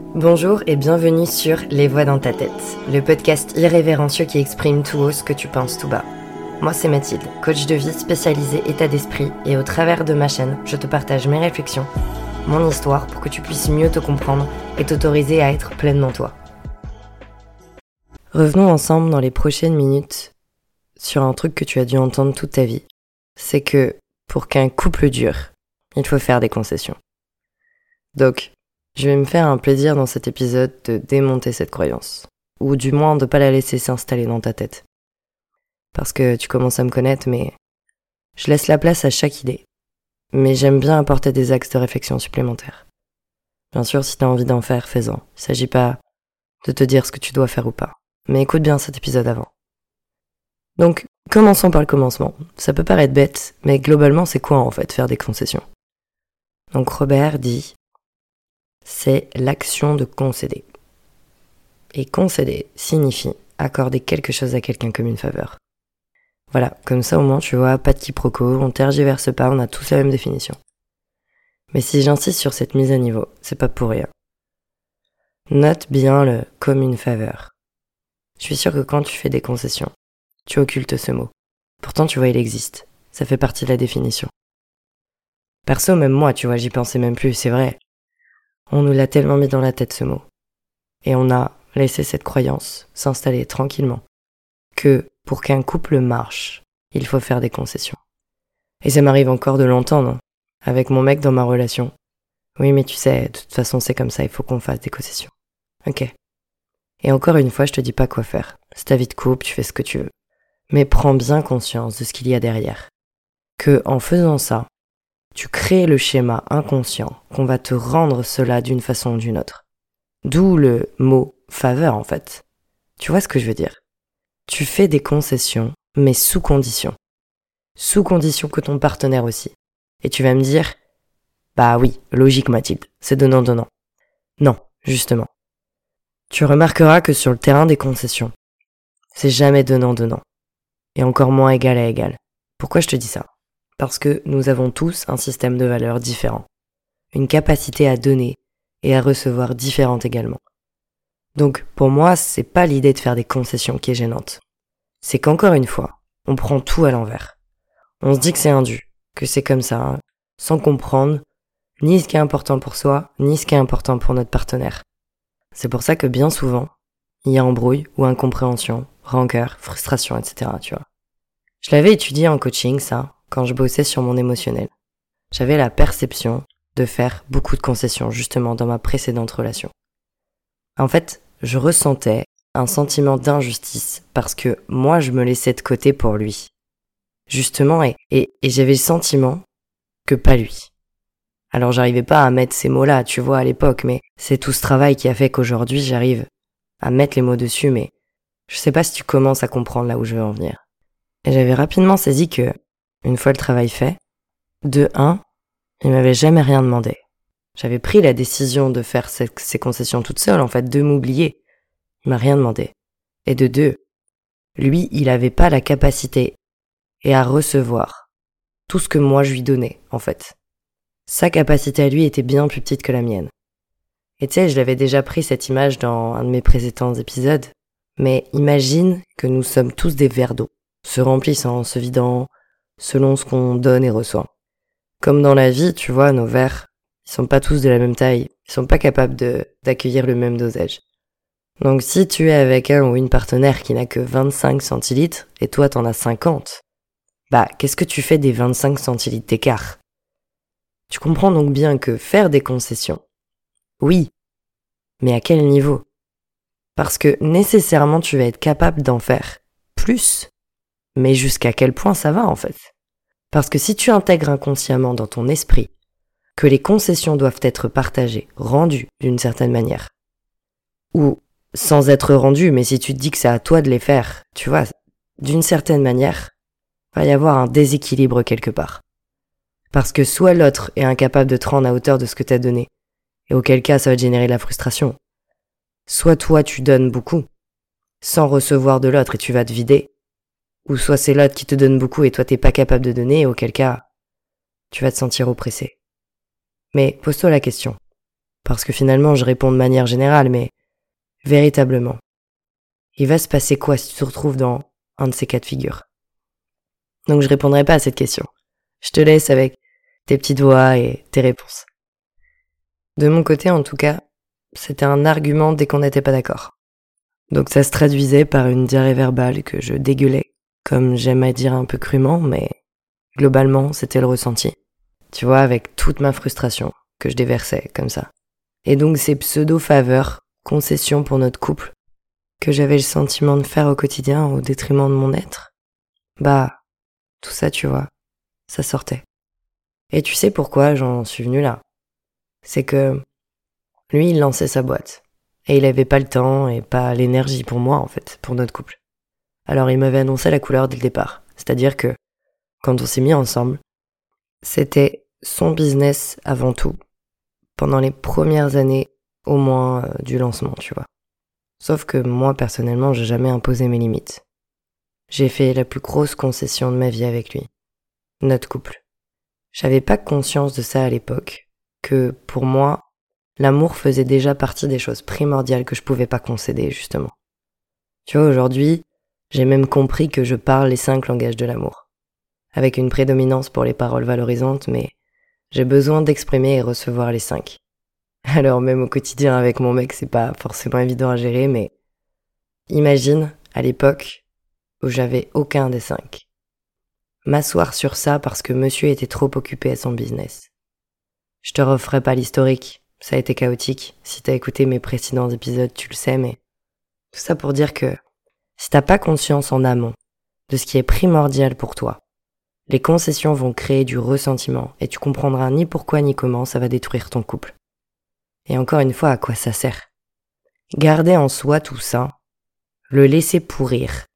Bonjour et bienvenue sur Les Voix dans ta tête, le podcast irrévérencieux qui exprime tout haut ce que tu penses tout bas. Moi c'est Mathilde, coach de vie spécialisée état d'esprit et au travers de ma chaîne, je te partage mes réflexions, mon histoire pour que tu puisses mieux te comprendre et t'autoriser à être pleinement toi. Revenons ensemble dans les prochaines minutes sur un truc que tu as dû entendre toute ta vie. C'est que pour qu'un couple dure, il faut faire des concessions. Donc, je vais me faire un plaisir dans cet épisode de démonter cette croyance. Ou du moins de pas la laisser s'installer dans ta tête. Parce que tu commences à me connaître, mais je laisse la place à chaque idée. Mais j'aime bien apporter des axes de réflexion supplémentaires. Bien sûr, si t'as envie d'en faire, fais-en. Il s'agit pas de te dire ce que tu dois faire ou pas. Mais écoute bien cet épisode avant. Donc, commençons par le commencement. Ça peut paraître bête, mais globalement, c'est quoi en fait faire des concessions? Donc Robert dit c'est l'action de concéder. Et concéder signifie accorder quelque chose à quelqu'un comme une faveur. Voilà, comme ça au moins tu vois, pas de quiproquo, on tergiverse pas, on a tous la même définition. Mais si j'insiste sur cette mise à niveau, c'est pas pour rien. Note bien le comme une faveur. Je suis sûr que quand tu fais des concessions, tu occultes ce mot. Pourtant tu vois il existe, ça fait partie de la définition. Perso, même moi, tu vois, j'y pensais même plus, c'est vrai. On nous l'a tellement mis dans la tête ce mot. Et on a laissé cette croyance s'installer tranquillement. Que pour qu'un couple marche, il faut faire des concessions. Et ça m'arrive encore de l'entendre, avec mon mec dans ma relation. Oui, mais tu sais, de toute façon c'est comme ça, il faut qu'on fasse des concessions. Ok. Et encore une fois, je te dis pas quoi faire. C'est ta vie de couple, tu fais ce que tu veux. Mais prends bien conscience de ce qu'il y a derrière. Que, en faisant ça, tu crées le schéma inconscient qu'on va te rendre cela d'une façon ou d'une autre. D'où le mot faveur en fait. Tu vois ce que je veux dire? Tu fais des concessions, mais sous condition. Sous condition que ton partenaire aussi. Et tu vas me dire, bah oui, logique Mathilde, c'est donnant-donnant. Non, justement. Tu remarqueras que sur le terrain des concessions, c'est jamais donnant-donnant. Et encore moins égal à égal. Pourquoi je te dis ça? Parce que nous avons tous un système de valeurs différent, une capacité à donner et à recevoir différente également. Donc pour moi, c'est pas l'idée de faire des concessions qui est gênante. C'est qu'encore une fois, on prend tout à l'envers. On se dit que c'est indu, que c'est comme ça, hein, sans comprendre ni ce qui est important pour soi, ni ce qui est important pour notre partenaire. C'est pour ça que bien souvent, il y a embrouille ou incompréhension, rancœur, frustration, etc. Tu vois. Je l'avais étudié en coaching, ça, quand je bossais sur mon émotionnel. J'avais la perception de faire beaucoup de concessions justement dans ma précédente relation. En fait, je ressentais un sentiment d'injustice parce que moi je me laissais de côté pour lui. Justement, et, et, j'avais le sentiment que pas lui. Alors j'arrivais pas à mettre ces mots-là, tu vois, à l'époque, mais c'est tout ce travail qui a fait qu'aujourd'hui j'arrive à mettre les mots dessus, mais je sais pas si tu commences à comprendre là où je veux en venir. Et j'avais rapidement saisi que une fois le travail fait, de un, il m'avait jamais rien demandé. J'avais pris la décision de faire ces concessions toute seule, en fait, de m'oublier. Il m'a rien demandé. Et de deux, lui, il avait pas la capacité et à recevoir tout ce que moi je lui donnais, en fait. Sa capacité à lui était bien plus petite que la mienne. Et tu sais, je l'avais déjà pris cette image dans un de mes précédents épisodes, mais imagine que nous sommes tous des verres d'eau, se remplissant, se vidant, selon ce qu'on donne et reçoit. Comme dans la vie, tu vois, nos verres, ils sont pas tous de la même taille, ils sont pas capables d'accueillir le même dosage. Donc si tu es avec un ou une partenaire qui n'a que 25 centilitres et toi t'en as 50, bah qu'est-ce que tu fais des 25 centilitres d'écart? Tu comprends donc bien que faire des concessions, oui, mais à quel niveau? Parce que nécessairement tu vas être capable d'en faire plus mais jusqu'à quel point ça va en fait? Parce que si tu intègres inconsciemment dans ton esprit que les concessions doivent être partagées, rendues d'une certaine manière, ou sans être rendues, mais si tu te dis que c'est à toi de les faire, tu vois, d'une certaine manière, va y avoir un déséquilibre quelque part. Parce que soit l'autre est incapable de te rendre à hauteur de ce que t'as donné, et auquel cas ça va générer de la frustration, soit toi tu donnes beaucoup, sans recevoir de l'autre et tu vas te vider, ou soit c'est l'autre qui te donne beaucoup et toi t'es pas capable de donner, auquel cas tu vas te sentir oppressé. Mais pose-toi la question. parce que finalement je réponds de manière générale, mais véritablement, il va se passer quoi si tu te retrouves dans un de ces cas de figure? Donc je répondrai pas à cette question. Je te laisse avec tes petits doigts et tes réponses. De mon côté, en tout cas, c'était un argument dès qu'on n'était pas d'accord. Donc ça se traduisait par une diarrhée verbale que je dégueulais, comme j'aime à dire un peu crûment, mais globalement, c'était le ressenti. Tu vois, avec toute ma frustration que je déversais comme ça. Et donc ces pseudo-faveurs, concessions pour notre couple, que j'avais le sentiment de faire au quotidien au détriment de mon être, bah, tout ça, tu vois, ça sortait. Et tu sais pourquoi j'en suis venu là? C'est que lui, il lançait sa boîte. Et il avait pas le temps et pas l'énergie pour moi, en fait, pour notre couple. Alors il m'avait annoncé la couleur dès le départ. C'est-à-dire que, quand on s'est mis ensemble, c'était son business avant tout, pendant les premières années au moins euh, du lancement, tu vois. Sauf que moi, personnellement, j'ai jamais imposé mes limites. J'ai fait la plus grosse concession de ma vie avec lui. Notre couple. J'avais pas conscience de ça à l'époque, que pour moi, l'amour faisait déjà partie des choses primordiales que je pouvais pas concéder, justement. Tu vois, aujourd'hui, j'ai même compris que je parle les cinq langages de l'amour. Avec une prédominance pour les paroles valorisantes, mais j'ai besoin d'exprimer et recevoir les cinq. Alors même au quotidien avec mon mec, c'est pas forcément évident à gérer, mais imagine, à l'époque, où j'avais aucun des cinq. M'asseoir sur ça parce que monsieur était trop occupé à son business. Je te referai pas l'historique, ça a été chaotique. Si t'as écouté mes précédents épisodes, tu le sais, mais tout ça pour dire que si t'as pas conscience en amont de ce qui est primordial pour toi, les concessions vont créer du ressentiment et tu comprendras ni pourquoi ni comment ça va détruire ton couple. Et encore une fois, à quoi ça sert? Garder en soi tout ça, le laisser pourrir,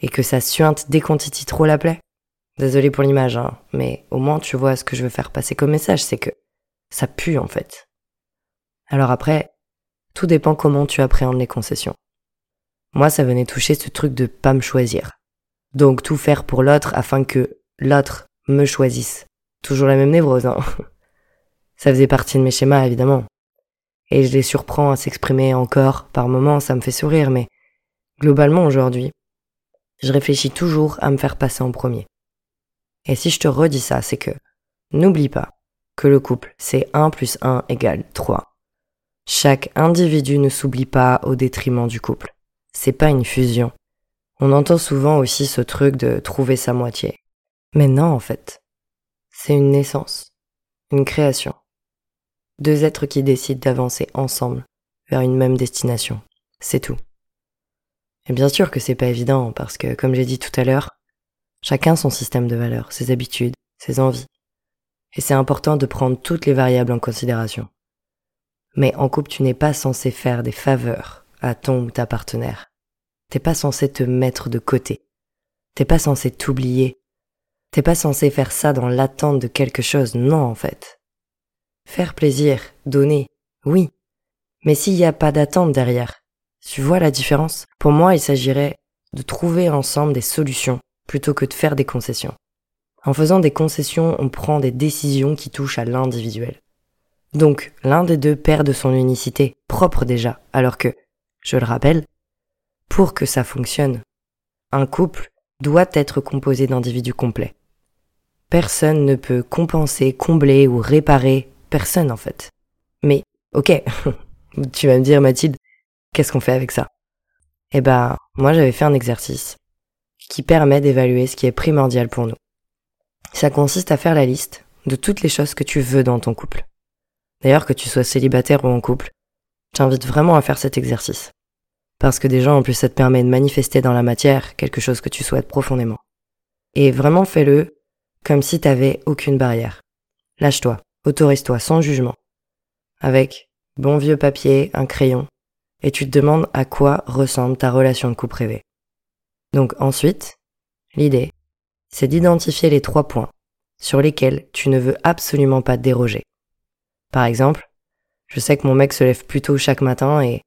et que ça suinte dès qu'on trop la plaie Désolé pour l'image, hein, mais au moins tu vois ce que je veux faire passer comme message, c'est que ça pue en fait. Alors après, tout dépend comment tu appréhendes les concessions. Moi, ça venait toucher ce truc de pas me choisir. Donc tout faire pour l'autre afin que l'autre me choisisse. Toujours la même névrose, hein. Ça faisait partie de mes schémas, évidemment. Et je les surprends à s'exprimer encore, par moments, ça me fait sourire, mais globalement aujourd'hui, je réfléchis toujours à me faire passer en premier. Et si je te redis ça, c'est que, n'oublie pas que le couple, c'est 1 plus 1 égale 3. Chaque individu ne s'oublie pas au détriment du couple. C'est pas une fusion. On entend souvent aussi ce truc de trouver sa moitié. Mais non, en fait. C'est une naissance. Une création. Deux êtres qui décident d'avancer ensemble vers une même destination. C'est tout. Et bien sûr que c'est pas évident parce que, comme j'ai dit tout à l'heure, chacun son système de valeurs, ses habitudes, ses envies. Et c'est important de prendre toutes les variables en considération. Mais en couple, tu n'es pas censé faire des faveurs à ton ou ta partenaire. T'es pas censé te mettre de côté. T'es pas censé t'oublier. T'es pas censé faire ça dans l'attente de quelque chose, non en fait. Faire plaisir, donner, oui. Mais s'il n'y a pas d'attente derrière, tu vois la différence? Pour moi, il s'agirait de trouver ensemble des solutions plutôt que de faire des concessions. En faisant des concessions, on prend des décisions qui touchent à l'individuel. Donc l'un des deux perd de son unicité, propre déjà, alors que, je le rappelle, pour que ça fonctionne, un couple doit être composé d'individus complets. Personne ne peut compenser, combler ou réparer, personne en fait. Mais, ok, tu vas me dire Mathilde, qu'est-ce qu'on fait avec ça? Eh ben, moi j'avais fait un exercice qui permet d'évaluer ce qui est primordial pour nous. Ça consiste à faire la liste de toutes les choses que tu veux dans ton couple. D'ailleurs, que tu sois célibataire ou en couple, j'invite vraiment à faire cet exercice. Parce que déjà, en plus, ça te permet de manifester dans la matière quelque chose que tu souhaites profondément. Et vraiment fais-le comme si t'avais aucune barrière. Lâche-toi, autorise-toi sans jugement. Avec bon vieux papier, un crayon, et tu te demandes à quoi ressemble ta relation de couple rêvée. Donc ensuite, l'idée, c'est d'identifier les trois points sur lesquels tu ne veux absolument pas déroger. Par exemple, je sais que mon mec se lève plus tôt chaque matin et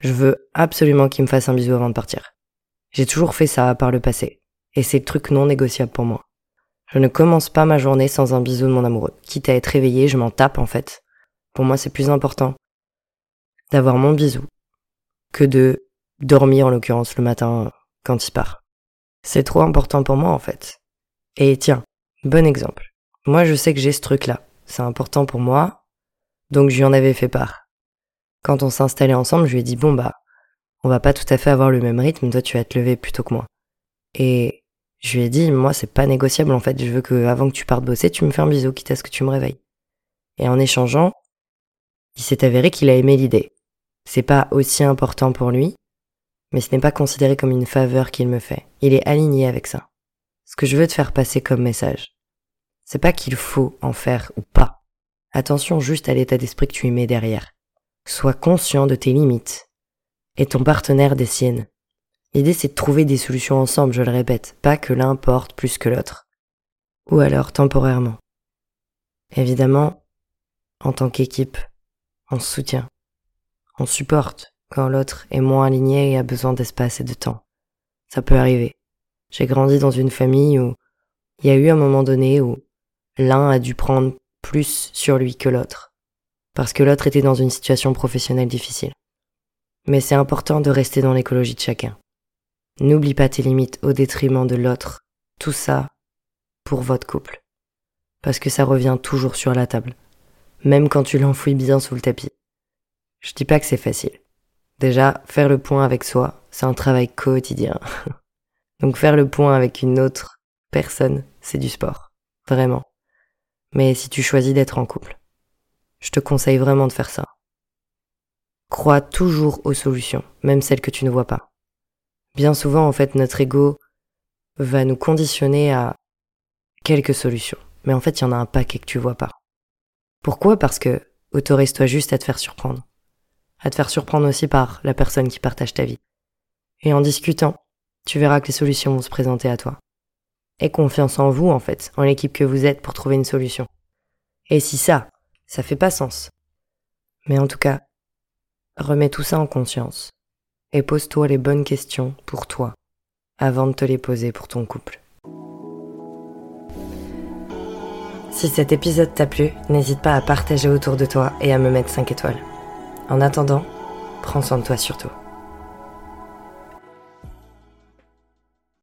je veux absolument qu'il me fasse un bisou avant de partir. J'ai toujours fait ça par le passé, et c'est le truc non négociable pour moi. Je ne commence pas ma journée sans un bisou de mon amoureux. Quitte à être réveillé, je m'en tape en fait. Pour moi, c'est plus important d'avoir mon bisou que de dormir, en l'occurrence, le matin quand il part. C'est trop important pour moi, en fait. Et tiens, bon exemple. Moi, je sais que j'ai ce truc-là. C'est important pour moi. Donc, je lui en avais fait part. Quand on s'installait ensemble, je lui ai dit, bon, bah, on va pas tout à fait avoir le même rythme. Toi, tu vas te lever plus tôt que moi. Et je lui ai dit, moi, c'est pas négociable, en fait. Je veux que, avant que tu partes bosser, tu me fais un bisou, quitte à ce que tu me réveilles. Et en échangeant, il s'est avéré qu'il a aimé l'idée. C'est pas aussi important pour lui, mais ce n'est pas considéré comme une faveur qu'il me fait. Il est aligné avec ça. Ce que je veux te faire passer comme message, c'est pas qu'il faut en faire ou pas. Attention juste à l'état d'esprit que tu y mets derrière. Sois conscient de tes limites et ton partenaire des siennes. L'idée c'est de trouver des solutions ensemble, je le répète, pas que l'un porte plus que l'autre. Ou alors temporairement. Évidemment, en tant qu'équipe, on se soutient, on supporte quand l'autre est moins aligné et a besoin d'espace et de temps. Ça peut arriver. J'ai grandi dans une famille où il y a eu un moment donné où l'un a dû prendre plus sur lui que l'autre, parce que l'autre était dans une situation professionnelle difficile. Mais c'est important de rester dans l'écologie de chacun. N'oublie pas tes limites au détriment de l'autre. Tout ça pour votre couple. Parce que ça revient toujours sur la table. Même quand tu l'enfouis bien sous le tapis. Je dis pas que c'est facile. Déjà, faire le point avec soi, c'est un travail quotidien. Donc faire le point avec une autre personne, c'est du sport. Vraiment. Mais si tu choisis d'être en couple, je te conseille vraiment de faire ça. Crois toujours aux solutions, même celles que tu ne vois pas. Bien souvent, en fait, notre ego va nous conditionner à quelques solutions. Mais en fait, il y en a un paquet que tu vois pas. Pourquoi? Parce que autorise-toi juste à te faire surprendre à te faire surprendre aussi par la personne qui partage ta vie. Et en discutant, tu verras que les solutions vont se présenter à toi. Aie confiance en vous, en fait, en l'équipe que vous êtes pour trouver une solution. Et si ça, ça fait pas sens. Mais en tout cas, remets tout ça en conscience. Et pose-toi les bonnes questions pour toi, avant de te les poser pour ton couple. Si cet épisode t'a plu, n'hésite pas à partager autour de toi et à me mettre 5 étoiles. En attendant, prends soin de toi surtout.